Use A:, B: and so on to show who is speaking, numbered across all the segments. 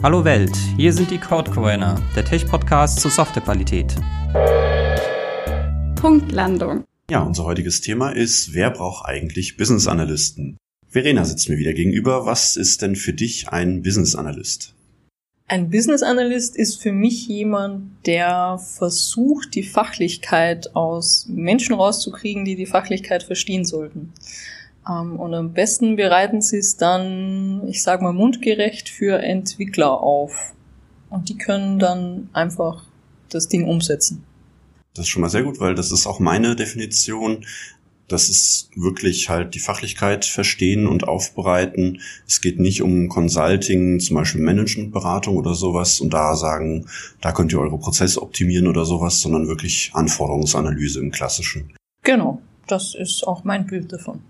A: Hallo Welt, hier sind die Code Coiner, der Tech-Podcast zur Softwarequalität.
B: Punktlandung.
C: Ja, unser heutiges Thema ist, wer braucht eigentlich Business Analysten? Verena sitzt mir wieder gegenüber. Was ist denn für dich ein Business Analyst?
D: Ein Business Analyst ist für mich jemand, der versucht, die Fachlichkeit aus Menschen rauszukriegen, die die Fachlichkeit verstehen sollten. Ähm, und am besten bereiten sie es dann, ich sag mal, mundgerecht für Entwickler auf. Und die können dann einfach das Ding umsetzen.
C: Das ist schon mal sehr gut, weil das ist auch meine Definition. Das ist wirklich halt die Fachlichkeit verstehen und aufbereiten. Es geht nicht um Consulting, zum Beispiel Managementberatung oder sowas und da sagen, da könnt ihr eure Prozesse optimieren oder sowas, sondern wirklich Anforderungsanalyse im Klassischen.
D: Genau, das ist auch mein Bild davon.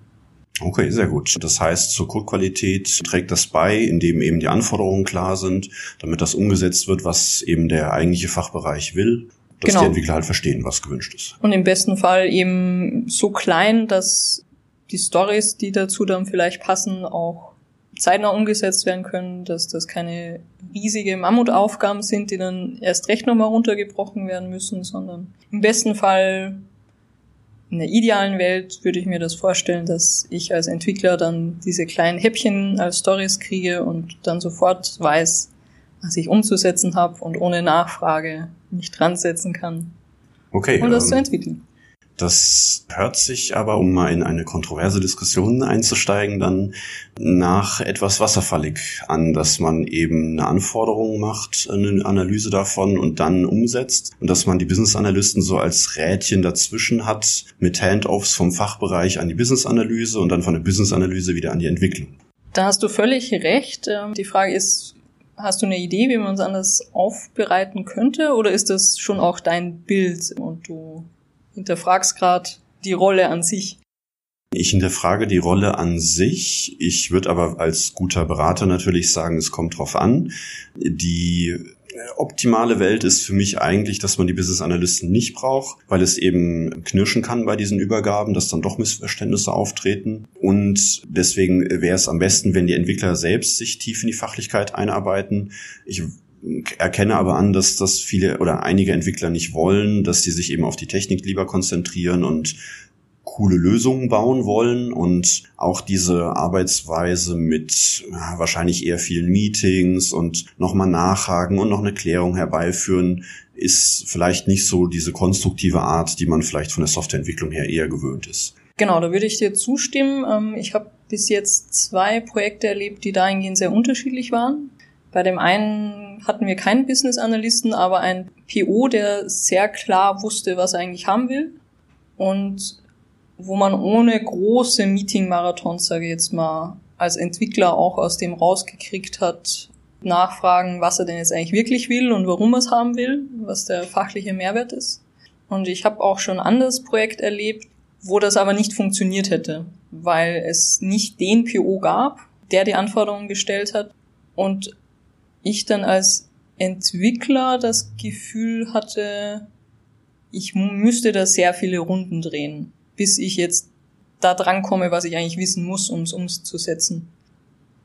C: Okay, sehr gut. Das heißt, zur Codequalität trägt das bei, indem eben die Anforderungen klar sind, damit das umgesetzt wird, was eben der eigentliche Fachbereich will, dass genau. die Entwickler halt verstehen, was gewünscht ist.
D: Und im besten Fall eben so klein, dass die Stories, die dazu dann vielleicht passen, auch zeitnah umgesetzt werden können, dass das keine riesige Mammutaufgaben sind, die dann erst recht nochmal runtergebrochen werden müssen, sondern im besten Fall in der idealen Welt würde ich mir das vorstellen, dass ich als Entwickler dann diese kleinen Häppchen als Stories kriege und dann sofort weiß, was ich umzusetzen habe und ohne Nachfrage mich dran setzen kann.
C: Okay.
D: Um das ähm, zu entwickeln.
C: Das hört sich aber, um mal in eine kontroverse Diskussion einzusteigen, dann nach etwas wasserfallig an, dass man eben eine Anforderung macht, eine Analyse davon und dann umsetzt und dass man die Business Analysten so als Rädchen dazwischen hat mit Handoffs vom Fachbereich an die Business Analyse und dann von der Business Analyse wieder an die Entwicklung.
D: Da hast du völlig recht. Ähm, die Frage ist, Hast du eine Idee, wie man es anders aufbereiten könnte? Oder ist das schon auch dein Bild und du hinterfragst gerade die Rolle an sich.
C: Ich hinterfrage die Rolle an sich. Ich würde aber als guter Berater natürlich sagen, es kommt drauf an. Die optimale Welt ist für mich eigentlich, dass man die Business Analysten nicht braucht, weil es eben knirschen kann bei diesen Übergaben, dass dann doch Missverständnisse auftreten. Und deswegen wäre es am besten, wenn die Entwickler selbst sich tief in die Fachlichkeit einarbeiten. Ich erkenne aber an, dass das viele oder einige Entwickler nicht wollen, dass sie sich eben auf die Technik lieber konzentrieren und coole Lösungen bauen wollen und auch diese Arbeitsweise mit wahrscheinlich eher vielen Meetings und nochmal nachhaken und noch eine Klärung herbeiführen, ist vielleicht nicht so diese konstruktive Art, die man vielleicht von der Softwareentwicklung her eher gewöhnt ist.
D: Genau, da würde ich dir zustimmen. Ähm, ich habe bis jetzt zwei Projekte erlebt, die dahingehend sehr unterschiedlich waren. Bei dem einen hatten wir keinen Business Analysten, aber ein PO, der sehr klar wusste, was er eigentlich haben will und wo man ohne große Meeting-Marathons, sage ich jetzt mal, als Entwickler auch aus dem rausgekriegt hat, nachfragen, was er denn jetzt eigentlich wirklich will und warum er es haben will, was der fachliche Mehrwert ist. Und ich habe auch schon ein anderes Projekt erlebt, wo das aber nicht funktioniert hätte, weil es nicht den PO gab, der die Anforderungen gestellt hat und ich dann als Entwickler das Gefühl hatte, ich müsste da sehr viele Runden drehen, bis ich jetzt da dran komme, was ich eigentlich wissen muss, um es umzusetzen.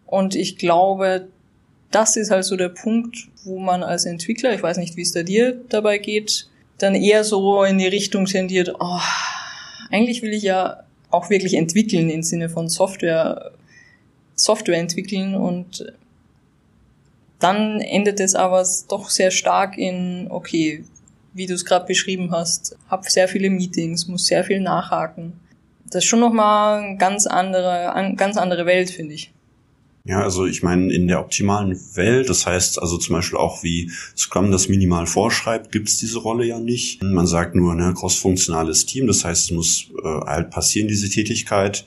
D: Und ich glaube, das ist halt so der Punkt, wo man als Entwickler, ich weiß nicht, wie es da dir dabei geht, dann eher so in die Richtung tendiert, oh, eigentlich will ich ja auch wirklich entwickeln im Sinne von Software, Software entwickeln und dann endet es aber doch sehr stark in, okay, wie du es gerade beschrieben hast, hab sehr viele Meetings, muss sehr viel nachhaken. Das ist schon nochmal eine ganz andere, ganz andere Welt, finde ich.
C: Ja, also ich meine, in der optimalen Welt, das heißt also zum Beispiel auch wie Scrum das minimal vorschreibt, gibt's diese Rolle ja nicht. Man sagt nur, ne, cross-funktionales Team, das heißt, es muss äh, halt passieren, diese Tätigkeit.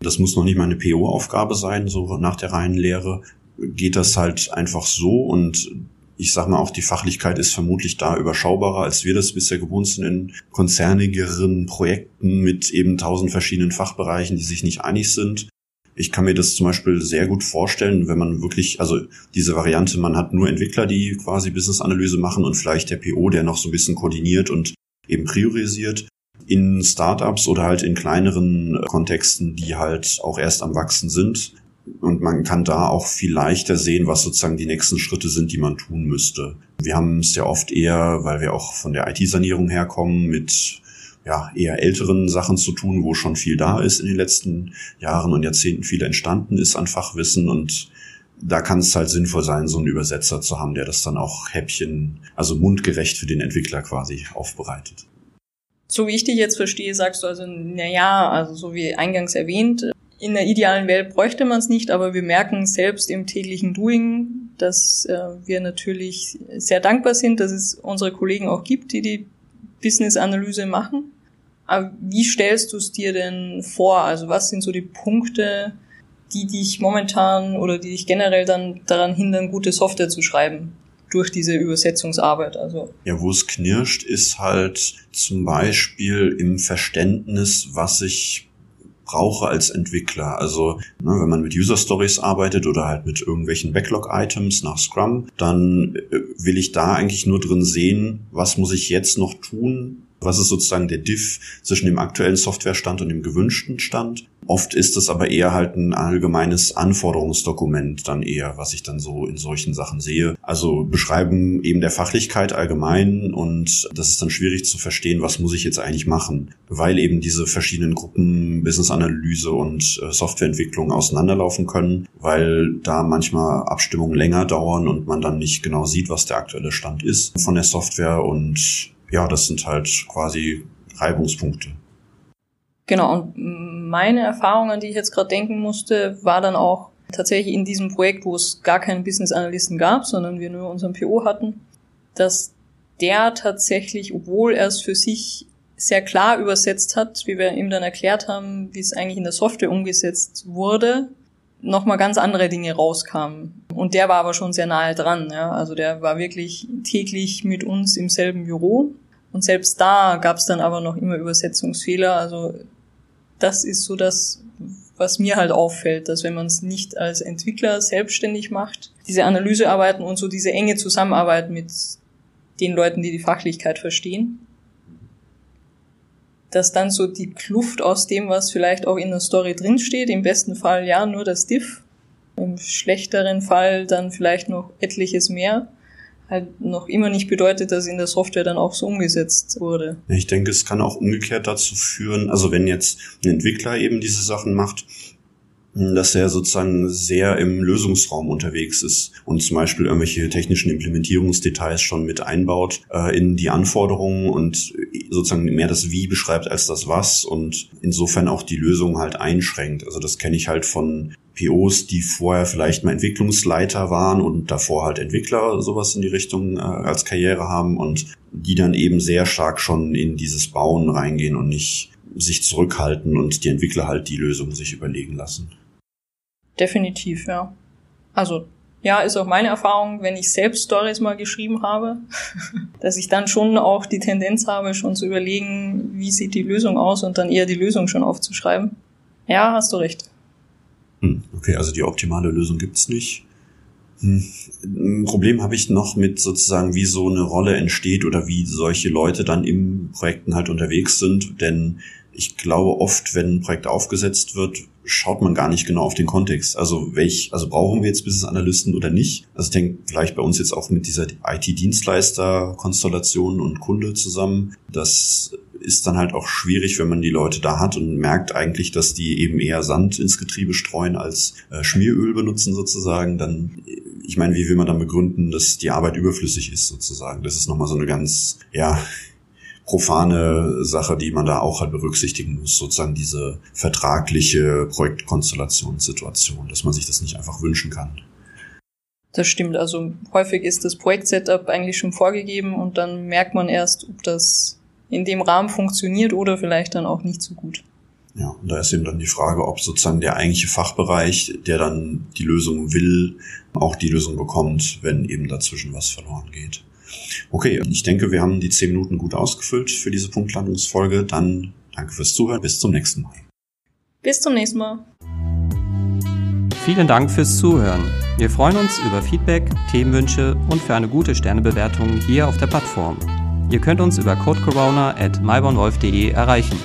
C: Das muss noch nicht mal eine PO-Aufgabe sein, so nach der reinen Lehre geht das halt einfach so und ich sag mal auch die Fachlichkeit ist vermutlich da überschaubarer, als wir das bisher gewohnt sind in konzernigeren Projekten mit eben tausend verschiedenen Fachbereichen, die sich nicht einig sind. Ich kann mir das zum Beispiel sehr gut vorstellen, wenn man wirklich, also diese Variante, man hat nur Entwickler, die quasi Business-Analyse machen und vielleicht der PO, der noch so ein bisschen koordiniert und eben priorisiert. In Startups oder halt in kleineren Kontexten, die halt auch erst am Wachsen sind, Und man kann da auch viel leichter sehen, was sozusagen die nächsten Schritte sind, die man tun müsste. Wir haben es ja oft eher, weil wir auch von der IT-Sanierung herkommen, mit ja, eher älteren Sachen zu tun, wo schon viel da ist in den letzten Jahren und Jahrzehnten viel entstanden ist an Fachwissen und da kann es halt sinnvoll sein, so einen Übersetzer zu haben, der das dann auch Häppchen, also mundgerecht für den Entwickler quasi aufbereitet.
D: So wie ich dich jetzt verstehe, sagst du also, na ja, also so wie eingangs erwähnt, in der idealen Welt bräuchte man es nicht, aber wir merken selbst im täglichen Doing, dass äh, wir natürlich sehr dankbar sind, dass es unsere Kollegen auch gibt, die die Business-Analyse machen. Aber wie stellst du es dir denn vor? Also was sind so die Punkte, die dich momentan oder die dich generell dann daran hindern, gute Software zu schreiben? durch diese Übersetzungsarbeit. Also
C: ja, wo es knirscht, ist halt zum Beispiel im Verständnis, was ich brauche als Entwickler. Also ne, wenn man mit User Stories arbeitet oder halt mit irgendwelchen Backlog-Items nach Scrum, dann äh, will ich da eigentlich nur drin sehen, was muss ich jetzt noch tun, was ist sozusagen der Diff zwischen dem aktuellen Softwarestand und dem gewünschten Stand? Oft ist es aber eher halt ein allgemeines Anforderungsdokument dann eher, was ich dann so in solchen Sachen sehe. Also beschreiben eben der Fachlichkeit allgemein und das ist dann schwierig zu verstehen, was muss ich jetzt eigentlich machen, weil eben diese verschiedenen Gruppen Business-Analyse und äh, Softwareentwicklung auseinanderlaufen können, weil da manchmal Abstimmungen länger dauern und man dann nicht genau sieht, was der aktuelle Stand ist von der Software und ja, das sind halt quasi Reibungspunkte.
D: Genau, und meine Erfahrung, an die ich jetzt gerade denken musste, war dann auch tatsächlich in diesem Projekt, wo es gar keinen Business Analysten gab, sondern wir nur unseren PO hatten, dass der tatsächlich, obwohl er es für sich sehr klar übersetzt hat, wie wir ihm dann erklärt haben, wie es eigentlich in der Software umgesetzt wurde, nochmal ganz andere Dinge rauskamen. Und der war aber schon sehr nahe dran. Ja? Also der war wirklich täglich mit uns im selben Büro und selbst da gab es dann aber noch immer Übersetzungsfehler. Also das ist so das, was mir halt auffällt, dass wenn man es nicht als Entwickler selbstständig macht, diese Analysearbeiten und so diese enge Zusammenarbeit mit den Leuten, die die Fachlichkeit verstehen, dass dann so die Kluft aus dem, was vielleicht auch in der Story drinsteht, im besten Fall ja nur das Diff, im schlechteren Fall dann vielleicht noch etliches mehr, halt noch immer nicht bedeutet, dass in der Software dann auch so umgesetzt wurde.
C: Ich denke, es kann auch umgekehrt dazu führen, also wenn jetzt ein Entwickler eben diese Sachen macht, dass er sozusagen sehr im Lösungsraum unterwegs ist und zum Beispiel irgendwelche technischen Implementierungsdetails schon mit einbaut äh, in die Anforderungen und sozusagen mehr das Wie beschreibt als das Was und insofern auch die Lösung halt einschränkt. Also das kenne ich halt von POs, die vorher vielleicht mal Entwicklungsleiter waren und davor halt Entwickler sowas in die Richtung äh, als Karriere haben und die dann eben sehr stark schon in dieses Bauen reingehen und nicht sich zurückhalten und die Entwickler halt die Lösung sich überlegen lassen.
D: Definitiv, ja. Also ja, ist auch meine Erfahrung, wenn ich selbst Stories mal geschrieben habe, dass ich dann schon auch die Tendenz habe, schon zu überlegen, wie sieht die Lösung aus und dann eher die Lösung schon aufzuschreiben. Ja, hast du recht.
C: Okay, also die optimale Lösung gibt's nicht. Hm, ein Problem habe ich noch mit sozusagen, wie so eine Rolle entsteht oder wie solche Leute dann im Projekten halt unterwegs sind, denn ich glaube oft, wenn ein Projekt aufgesetzt wird, schaut man gar nicht genau auf den Kontext. Also welch, also brauchen wir jetzt Business Analysten oder nicht? Also ich denke vielleicht bei uns jetzt auch mit dieser IT-Dienstleister-Konstellation und Kunde zusammen. Das ist dann halt auch schwierig, wenn man die Leute da hat und merkt eigentlich, dass die eben eher Sand ins Getriebe streuen als äh, Schmieröl benutzen sozusagen. Dann, ich meine, wie will man dann begründen, dass die Arbeit überflüssig ist sozusagen? Das ist nochmal so eine ganz, ja, profane Sache, die man da auch halt berücksichtigen muss, sozusagen diese vertragliche Projektkonstellationssituation, dass man sich das nicht einfach wünschen kann.
D: Das stimmt, also häufig ist das Projektsetup eigentlich schon vorgegeben und dann merkt man erst, ob das in dem Rahmen funktioniert oder vielleicht dann auch nicht so gut.
C: Ja, und da ist eben dann die Frage, ob sozusagen der eigentliche Fachbereich, der dann die Lösung will, auch die Lösung bekommt, wenn eben dazwischen was verloren geht. Okay, ich denke, wir haben die zehn Minuten gut ausgefüllt für diese Punktlandungsfolge. Dann danke fürs Zuhören. Bis zum nächsten Mal.
D: Bis zum nächsten Mal.
A: Vielen Dank fürs Zuhören. Wir freuen uns über Feedback, Themenwünsche und für eine gute Sternebewertung hier auf der Plattform. Ihr könnt uns über codecorona at erreichen.